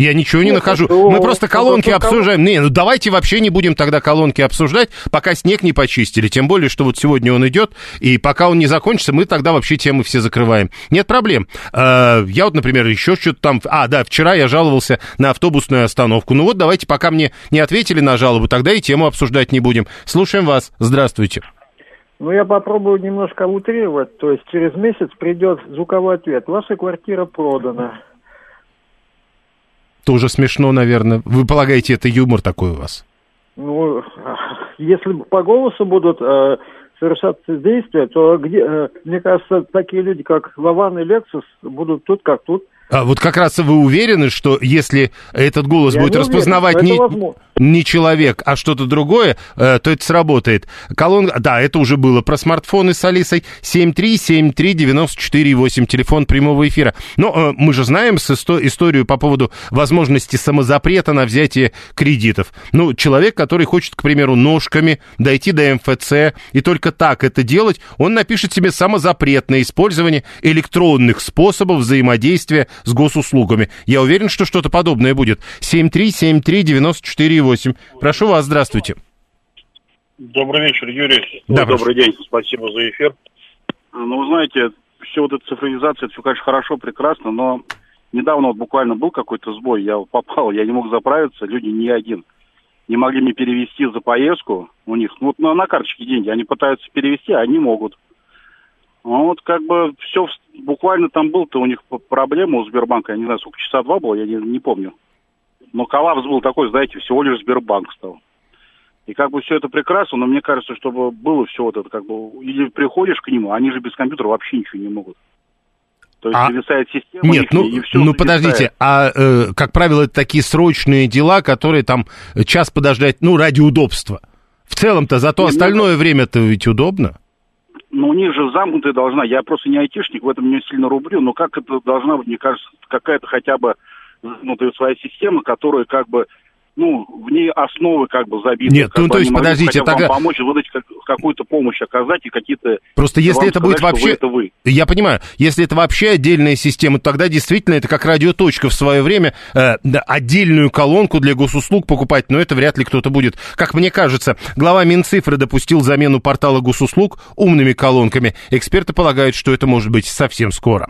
Я ничего не Нет, нахожу. это Мы просто это колонки только кол- обсуждаем. Не, ну давайте вообще не будем тогда колонки обсуждать, пока снег не почистили. Тем более, что вот сегодня он идет, и пока он не закончится, мы тогда вообще темы все закрываем. Нет проблем. Э, Я вот, например, еще что-то там... А, да, вчера я жаловался на автобусную остановку. Ну вот давайте, пока мне не ответили на жалобу, тогда и тему обсуждать не будем. Слушаем вас. Здравствуйте. Ну, я попробую немножко утрировать. То есть через месяц придет звуковой ответ. Ваша квартира продана. Тоже смешно, наверное. Вы полагаете, это юмор такой у вас? Ну, если по голосу будут э, совершаться действия, то где, э, мне кажется, такие люди, как Лаван и Лексус, будут тут как тут. А вот как раз вы уверены, что если этот голос Я будет не уверен, распознавать не, возможно. Не человек, а что-то другое, э, то это сработает. Колонка, да, это уже было про смартфоны с Алисой. 7373948, телефон прямого эфира. Но э, мы же знаем историю по поводу возможности самозапрета на взятие кредитов. Ну, человек, который хочет, к примеру, ножками дойти до МФЦ и только так это делать, он напишет себе самозапрет на использование электронных способов взаимодействия с госуслугами. Я уверен, что что-то подобное будет. 7373948. Прошу вас, здравствуйте. Добрый вечер, Юрий. Да, Добрый день, спасибо за эфир. Ну, вы знаете, все вот эта цифровизация, это все, конечно, хорошо, прекрасно, но недавно вот буквально был какой-то сбой, я попал, я не мог заправиться, люди не один. Не могли мне перевести за поездку у них, ну, вот на, на карточке деньги, они пытаются перевести, а они могут. Ну, Вот как бы все, буквально там был-то у них проблема у Сбербанка, я не знаю, сколько, часа два было, я не, не помню. Но коллапс был такой, знаете, всего лишь Сбербанк стал. И как бы все это прекрасно, но мне кажется, чтобы было все вот это, как бы, или приходишь к нему, они же без компьютера вообще ничего не могут. То есть А- зависает система Нет, их, ну, и все ну подождите, а, э, как правило, это такие срочные дела, которые там час подождать, ну, ради удобства. В целом-то зато Не, ну, остальное время-то ведь удобно. Ну, у них же замкнутая должна, я просто не айтишник, в этом не сильно рублю, но как это должна быть, мне кажется, какая-то хотя бы замкнутая своя система, которая как бы, ну, в ней основы как бы забиты. Нет, ну, бы то есть, подождите, бы тогда- помочь, выдать как- какую-то помощь оказать и какие-то... Просто если это сказать, будет что вы вообще... это вы. Я понимаю, если это вообще отдельная система, то тогда действительно это как радиоточка в свое время, э, да, отдельную колонку для госуслуг покупать, но это вряд ли кто-то будет. Как мне кажется, глава Минцифры допустил замену портала госуслуг умными колонками. Эксперты полагают, что это может быть совсем скоро.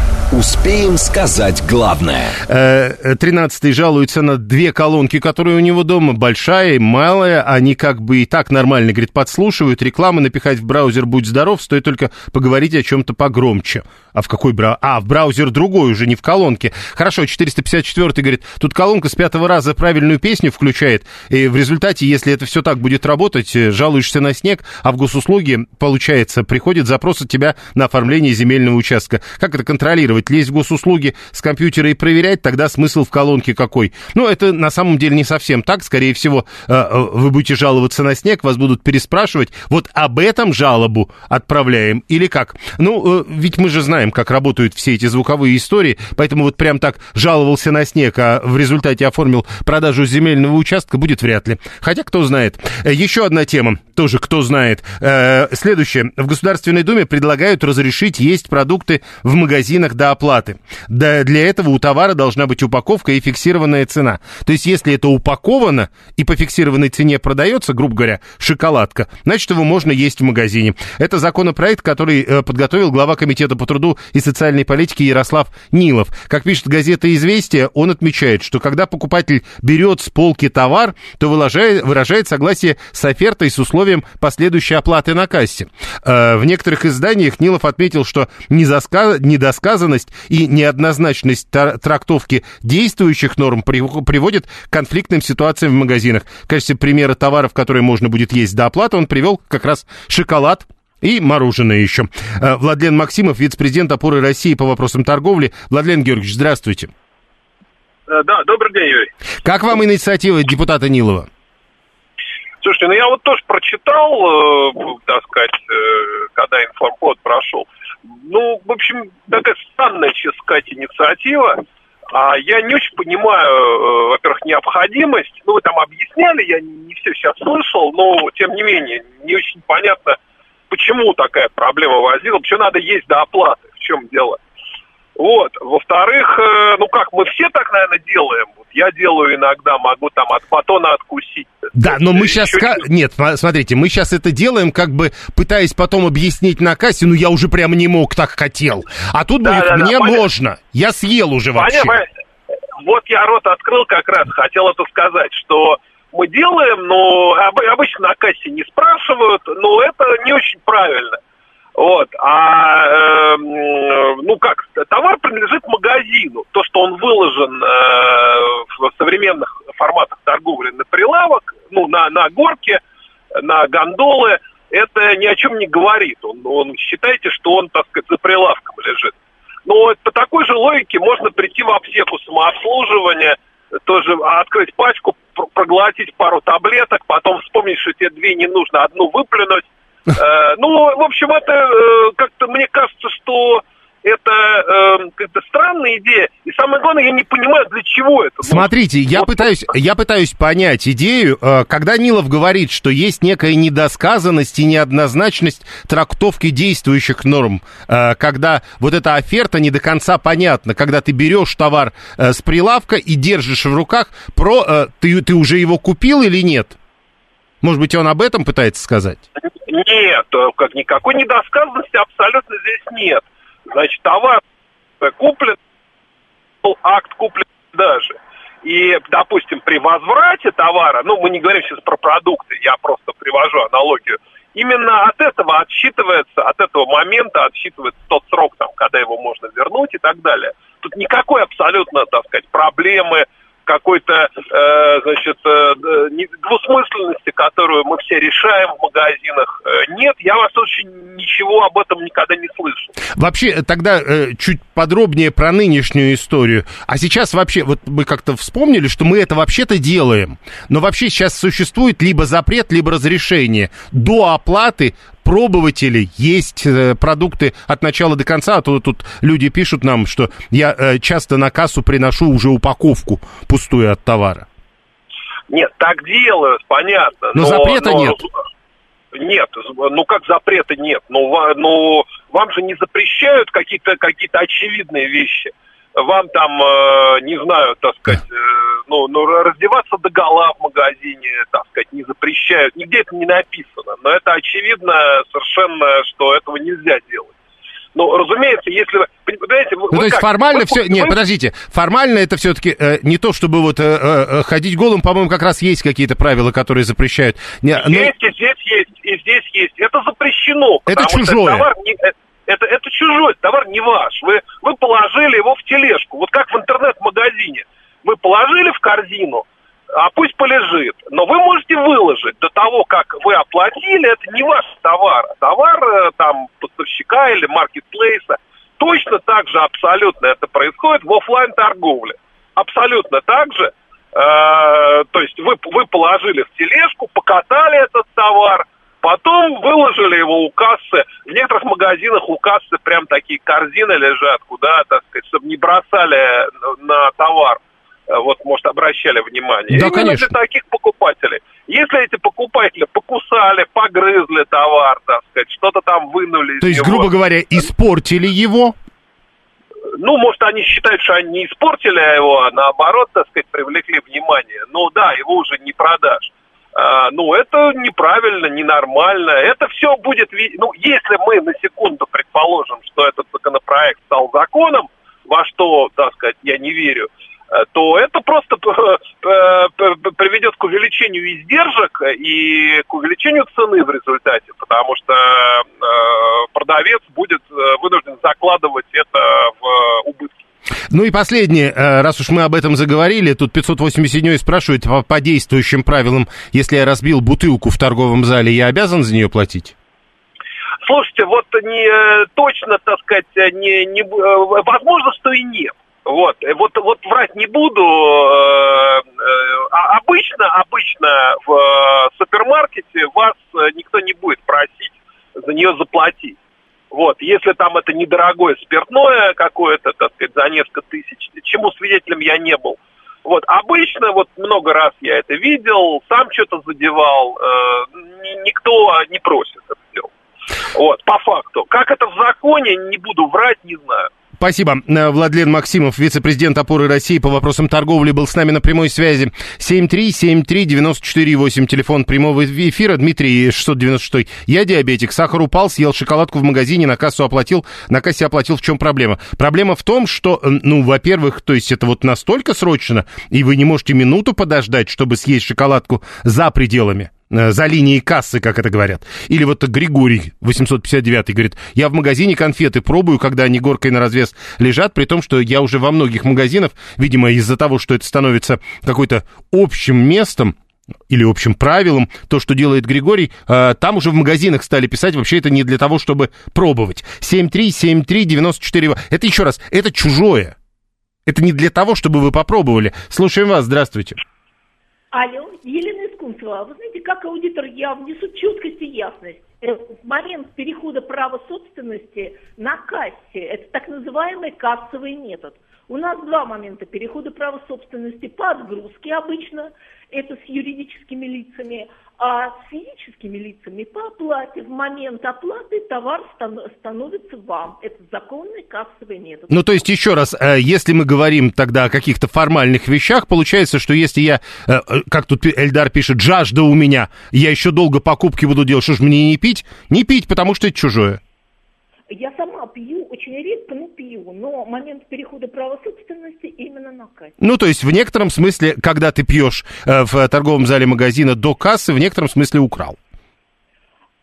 Успеем сказать главное. Э, Тринадцатый жалуется на две колонки, которые у него дома, большая и малая. Они как бы и так нормально, говорит, подслушивают. Рекламы напихать в браузер «Будь здоров», стоит только поговорить о чем-то погромче. А в какой браузер? А, в браузер другой, уже не в колонке. Хорошо, 454 говорит, тут колонка с пятого раза правильную песню включает. И в результате, если это все так будет работать, э, жалуешься на снег, а в госуслуги, получается, приходит запрос от тебя на оформление земельного участка. Как это контролировать? Лезть в госуслуги с компьютера и проверять, тогда смысл в колонке какой? Ну, это на самом деле не совсем так. Скорее всего, э, э, вы будете жаловаться на снег, вас будут переспрашивать. Вот об этом жалобу отправляем или как? Ну, э, ведь мы же знаем, как работают все эти звуковые истории, поэтому вот прям так жаловался на снег, а в результате оформил продажу земельного участка, будет вряд ли. Хотя, кто знает. Еще одна тема, тоже кто знает. Следующее. В Государственной Думе предлагают разрешить есть продукты в магазинах до оплаты. Да, для этого у товара должна быть упаковка и фиксированная цена. То есть, если это упаковано и по фиксированной цене продается, грубо говоря, шоколадка, значит, его можно есть в магазине. Это законопроект, который э, подготовил глава Комитета по труду и социальной политике Ярослав Нилов. Как пишет газета «Известия», он отмечает, что когда покупатель берет с полки товар, то выражает, выражает согласие с офертой с условием последующей оплаты на кассе. Э, В некоторых изданиях Нилов отметил, что незаска- недосказанность и неоднозначность трактовки действующих норм при- приводит к конфликтным ситуациям в магазинах. В качестве примера товаров, которые можно будет есть до оплаты, он привел как раз шоколад, и мороженое еще. Э, Владлен Максимов, вице-президент опоры России по вопросам торговли. Владлен Георгиевич, здравствуйте. Э, Да, добрый день, Юрий. Как вам инициатива депутата Нилова? Слушайте, ну я вот тоже прочитал, э, так сказать, когда информпод прошел. Ну, в общем, такая странная, честно сказать, инициатива. А я не очень понимаю, э, во-первых, необходимость. Ну, вы там объясняли, я не все сейчас слышал, но, тем не менее, не очень понятно, почему такая проблема возникла, почему надо есть до оплаты, в чем дело. Вот. Во-вторых, э, ну как, мы все так, наверное, делаем. Вот я делаю иногда, могу там от батона откусить. Да, но мы сейчас... Нет, сма- смотрите, мы сейчас это делаем, как бы пытаясь потом объяснить на кассе, ну я уже прям не мог, так хотел. А тут Да, будет, да, да, мне понятно. можно. Я съел уже вообще. Понятно. Вот я рот открыл как раз, хотел это сказать, что мы делаем, но об- обычно на кассе не спрашивают, но это не очень правильно. Вот, а, э, ну как, товар принадлежит магазину. То, что он выложен э, в современных форматах торговли на прилавок, ну, на, на горке, на гондолы, это ни о чем не говорит. Он, он считайте, что он, так сказать, за прилавком лежит. Но по такой же логике можно прийти в аптеку самообслуживания, тоже открыть пачку, проглотить пару таблеток, потом вспомнить, что тебе две не нужно, одну выплюнуть. Э, ну, в общем, это э, как-то мне кажется, что это э, как-то странная идея. И самое главное, я не понимаю, для чего это. Смотрите, я вот. пытаюсь, я пытаюсь понять идею, когда Нилов говорит, что есть некая недосказанность и неоднозначность трактовки действующих норм, когда вот эта оферта не до конца понятна, когда ты берешь товар с прилавка и держишь в руках, про ты, ты уже его купил или нет? Может быть, он об этом пытается сказать? Нет, э, как никакой недосказанности абсолютно здесь нет. Значит, товар куплен, акт куплен даже. И, допустим, при возврате товара, ну, мы не говорим сейчас про продукты, я просто привожу аналогию, именно от этого отсчитывается, от этого момента отсчитывается тот срок, там, когда его можно вернуть и так далее. Тут никакой абсолютно, так сказать, проблемы какой-то, э, значит, э, двусмысленности, которую мы все решаем в магазинах. Э, нет, я вас очень ничего об этом никогда не слышал. Вообще, э, тогда э, чуть подробнее про нынешнюю историю. А сейчас вообще, вот мы как-то вспомнили, что мы это вообще-то делаем. Но вообще сейчас существует либо запрет, либо разрешение до оплаты пробователей, есть э, продукты от начала до конца, а то тут люди пишут нам, что я э, часто на кассу приношу уже упаковку пустую от товара. Нет, так делают, понятно. Но, но запрета но, нет. Нет, ну как запрета нет? Ну, ну вам же не запрещают какие-то какие очевидные вещи. Вам там, э, не знаю, так сказать, э, ну, ну, раздеваться до гола в магазине, так сказать, не запрещают. Нигде это не написано. Но это очевидно совершенно, что этого нельзя делать. Ну, разумеется, если вы... Понимаете, ну, то есть как? формально вы, все... Вы... Нет, подождите. Формально это все-таки э, не то, чтобы вот э, э, ходить голым, по-моему, как раз есть какие-то правила, которые запрещают. Не, но... Есть, и здесь есть, и здесь есть. Это запрещено. Это чужое. Товар не, э, это, это чужой, товар не ваш. Вы, вы положили его в тележку. Вот как в интернет-магазине. Вы положили в корзину, а пусть полежит. Но вы можете выложить до того, как вы оплатили, это не ваш товар. Товар э, там поставщика или маркетплейса. Точно так же абсолютно это происходит в офлайн торговле Абсолютно так же. Э, то есть вы, вы положили в тележку, покатали этот товар, Потом выложили его у кассы. В некоторых магазинах у кассы прям такие корзины лежат, куда, так сказать, чтобы не бросали на товар. Э, вот, может, обращали внимание. Да, Именно конечно. для таких покупателей. Если эти покупатели покусали, погрызли товар, так сказать, что-то там вынули То есть, него, грубо говоря, испортили его? Ну, может, они считают, что они не испортили его, а наоборот, так сказать, привлекли внимание. Ну да, его уже не продашь. А, ну, это неправильно, ненормально. Это все будет... Ну, если мы на секунду предположим, что этот законопроект стал законом, во что, так сказать, я не верю, э, то это просто приведет к увеличению издержек и к увеличению цены в результате, потому что э, продавец будет э, вынужден закладывать это в убытки. Ну и последнее, э, раз уж мы об этом заговорили, тут 587 спрашивает по, по действующим правилам, если я разбил бутылку в торговом зале, я обязан за нее платить? Слушайте, вот не точно, так сказать, не, не, э, возможно, что и нет. Вот, вот, вот врать не буду. Э, а обычно, обычно в супермаркете вас никто не будет просить за нее заплатить. Вот, если там это недорогое спиртное какое-то, так сказать, за несколько тысяч, чему свидетелем я не был. Вот, обычно, вот много раз я это видел, сам что-то задевал, э, никто не просит это сделать. Вот, по факту. Как это в законе, не буду врать, не знаю. Спасибо. Э, Владлен Максимов, вице-президент опоры России по вопросам торговли, был с нами на прямой связи. 7373948, телефон прямого эфира. Дмитрий 696. Я диабетик, сахар упал, съел шоколадку в магазине, на кассу оплатил, на кассе оплатил. В чем проблема? Проблема в том, что, ну, во-первых, то есть это вот настолько срочно, и вы не можете минуту подождать, чтобы съесть шоколадку за пределами Э, за линией кассы, как это говорят. Или вот Григорий 859 говорит, я в магазине конфеты пробую, когда они горкой на развес лежат, при том, что я уже во многих магазинах, видимо, из-за того, что это становится какой-то общим местом, или общим правилам, то, что делает Григорий, э, там уже в магазинах стали писать, вообще это не для того, чтобы пробовать. 7373948. Это еще раз, это чужое. Это не для того, чтобы вы попробовали. Слушаем вас, здравствуйте. Алло, Елена Искунцева. Вы знаете, как аудитор я внесу четкость и ясность. Э, В момент перехода права собственности на кассе, это так называемый кассовый метод. У нас два момента перехода права собственности по отгрузке обычно, это с юридическими лицами, а с физическими лицами по оплате. В момент оплаты товар стан- становится вам. Это законный кассовый метод. Ну, то есть, еще раз, э, если мы говорим тогда о каких-то формальных вещах, получается, что если я, э, э, как тут Эльдар пишет, жажда у меня, я еще долго покупки буду делать, что ж мне не пить? Не пить, потому что это чужое. Я сама пью, очень редко, но пью. Но момент перехода права собственности именно на кассе. Ну, то есть, в некотором смысле, когда ты пьешь э, в торговом зале магазина до кассы, в некотором смысле украл.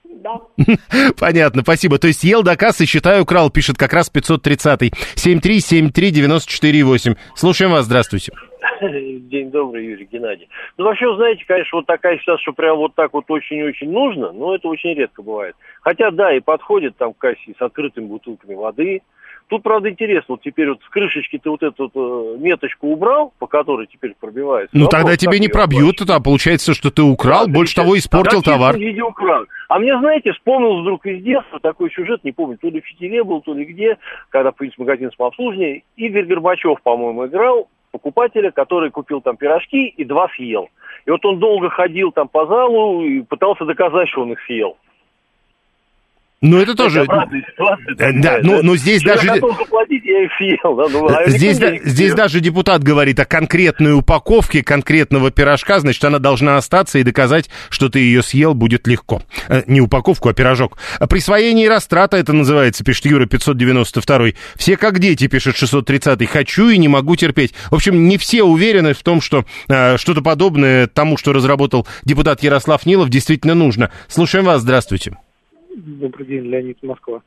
Да. Понятно, спасибо. То есть ел до кассы, считаю, украл, пишет как раз 530-й. 7373948. Слушаем вас, здравствуйте. День добрый, Юрий Геннадий. Ну, вообще, знаете, конечно, вот такая ситуация, что прям вот так вот очень-очень нужно, но это очень редко бывает. Хотя, да, и подходит там к кассе с открытыми бутылками воды. Тут, правда, интересно, вот теперь вот с крышечки ты вот эту вот, э, меточку убрал, по которой теперь пробивается. Ну, тогда тебе не пробьют, а получается, что ты украл, больше того, испортил Тогда товар. виде украл. А мне, знаете, вспомнил вдруг из детства такой сюжет, не помню, то ли в Фитиле был, то ли где, когда появился магазин самообслуживания, Игорь Горбачев, по-моему, играл покупателя, который купил там пирожки и два съел. И вот он долго ходил там по залу и пытался доказать, что он их съел. Ну, это тоже... обратная ситуация, Э, Да, ну, ну здесь Что даже... Я готов заплатить, я их съел. Да? Ну, а Здесь, да- здесь даже депутат говорит о конкретной упаковке конкретного пирожка, значит, она должна остаться и доказать, что ты ее съел, будет легко. Э, Не упаковку, а пирожок. Присвоение и растрата это называется, пишет Юра 592. Все как дети, пишет 630. Хочу и не могу терпеть. В общем, не все уверены в том, что э, что-то подобное тому, что разработал депутат Ярослав Нилов, действительно нужно. Слушаем вас, здравствуйте. Добрый день, Леонид Москва.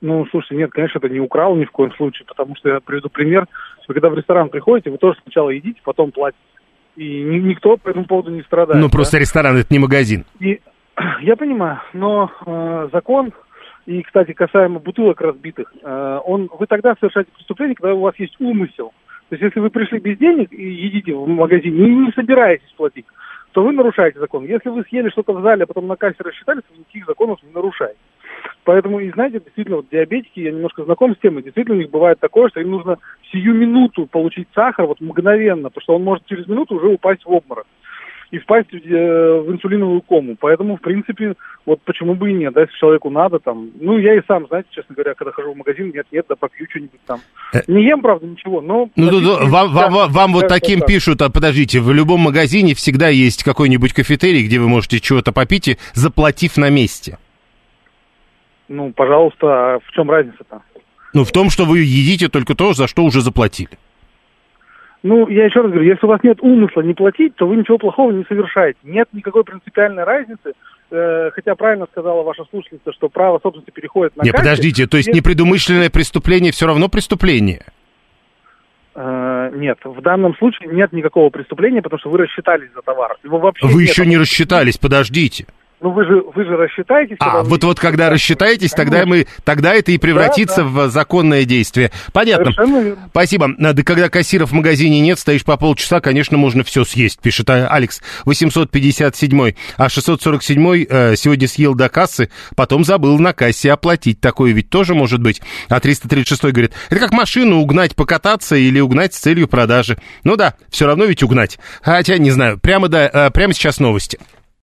Ну, слушайте, нет, конечно, это не украл ни в коем случае, потому что я приведу пример. Вы когда в ресторан приходите, вы тоже сначала едите, потом платите. И ни- никто по этому поводу не страдает. Ну, да? просто ресторан, это не магазин. И я понимаю, но э, закон, и, кстати, касаемо бутылок разбитых, э, он, вы тогда совершаете преступление, когда у вас есть умысел. То есть, если вы пришли без денег и едите в магазине и не собираетесь платить, то вы нарушаете закон. Если вы съели что-то в зале, а потом на кассе рассчитались, вы никаких законов не нарушаете. Поэтому, и знаете, действительно, вот диабетики, я немножко знаком с темой, действительно у них бывает такое, что им нужно сию минуту получить сахар, вот мгновенно, потому что он может через минуту уже упасть в обморок и впасть э, в инсулиновую кому. Поэтому, в принципе, вот почему бы и нет, да, если человеку надо, там, ну, я и сам, знаете, честно говоря, когда хожу в магазин, нет-нет, да попью что-нибудь там. Не ем, правда, ничего, но... Ну, ну, ну, вам, всегда- вам, вам вот таким так. пишут, а подождите, в любом магазине всегда есть какой-нибудь кафетерий, где вы можете чего-то попить, и заплатив на месте. Ну, пожалуйста, а в чем разница-то? Ну, в том, что вы едите только то, за что уже заплатили. Ну, я еще раз говорю, если у вас нет умысла не платить, то вы ничего плохого не совершаете. Нет никакой принципиальной разницы, э, хотя правильно сказала ваша слушательница, что право собственности переходит на Не, кассе. подождите, то есть Если- непредумышленное преступление все равно преступление? Э, нет, в данном случае нет никакого преступления, потому что вы рассчитались за товар. Его вообще Вы нет. еще не рассчитались, подождите. Ну, вы же, вы же рассчитаетесь. А, вы- вот, вот когда рассчитаетесь, тогда мы, тогда это и превратится Да, в законное действие. Понятно. Спасибо. Да когда кассиров в магазине нет, стоишь по полчаса, конечно, можно все съесть, пишет а, Алекс. 857 а 647 э, сегодня съел до кассы, потом забыл на кассе оплатить. Такое ведь тоже может быть. А 336 говорит, это как машину угнать, покататься или угнать с целью продажи. Ну да, все равно ведь угнать. Хотя, не знаю, прямо, да, э, прямо сейчас новости.